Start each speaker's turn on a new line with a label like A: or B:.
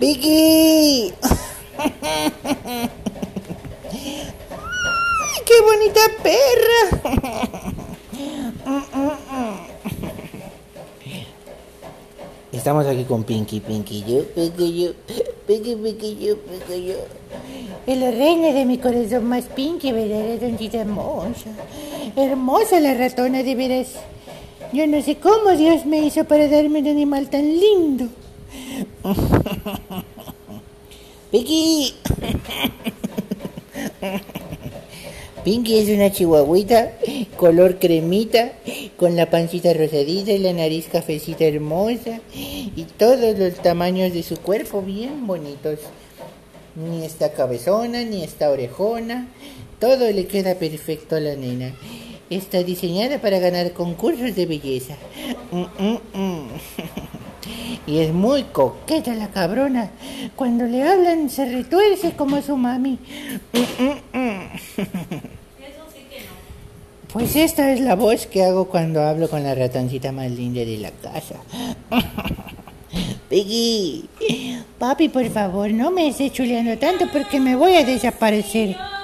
A: ¡Vicky! ¡Qué bonita perra! Estamos aquí con Pinky, Pinky, yo, Pinky, yo, Pinky, Pinky, yo, Pinky, yo. Es la reina de mi corazón más Pinky, ¿verdad? Ratoncita hermosa. Hermosa la ratona, de veras. Yo no sé cómo Dios me hizo para darme un animal tan lindo. Pinky. Pinky es una chihuahuita color cremita, con la pancita rosadita y la nariz cafecita hermosa y todos los tamaños de su cuerpo bien bonitos. Ni está cabezona, ni está orejona, todo le queda perfecto a la nena. Está diseñada para ganar concursos de belleza. Mm, mm, mm. Y es muy coqueta la cabrona. Cuando le hablan se retuerce como su mami. Pues esta es la voz que hago cuando hablo con la ratoncita más linda de la casa. Piggy, papi, por favor, no me estés chuleando tanto porque me voy a desaparecer.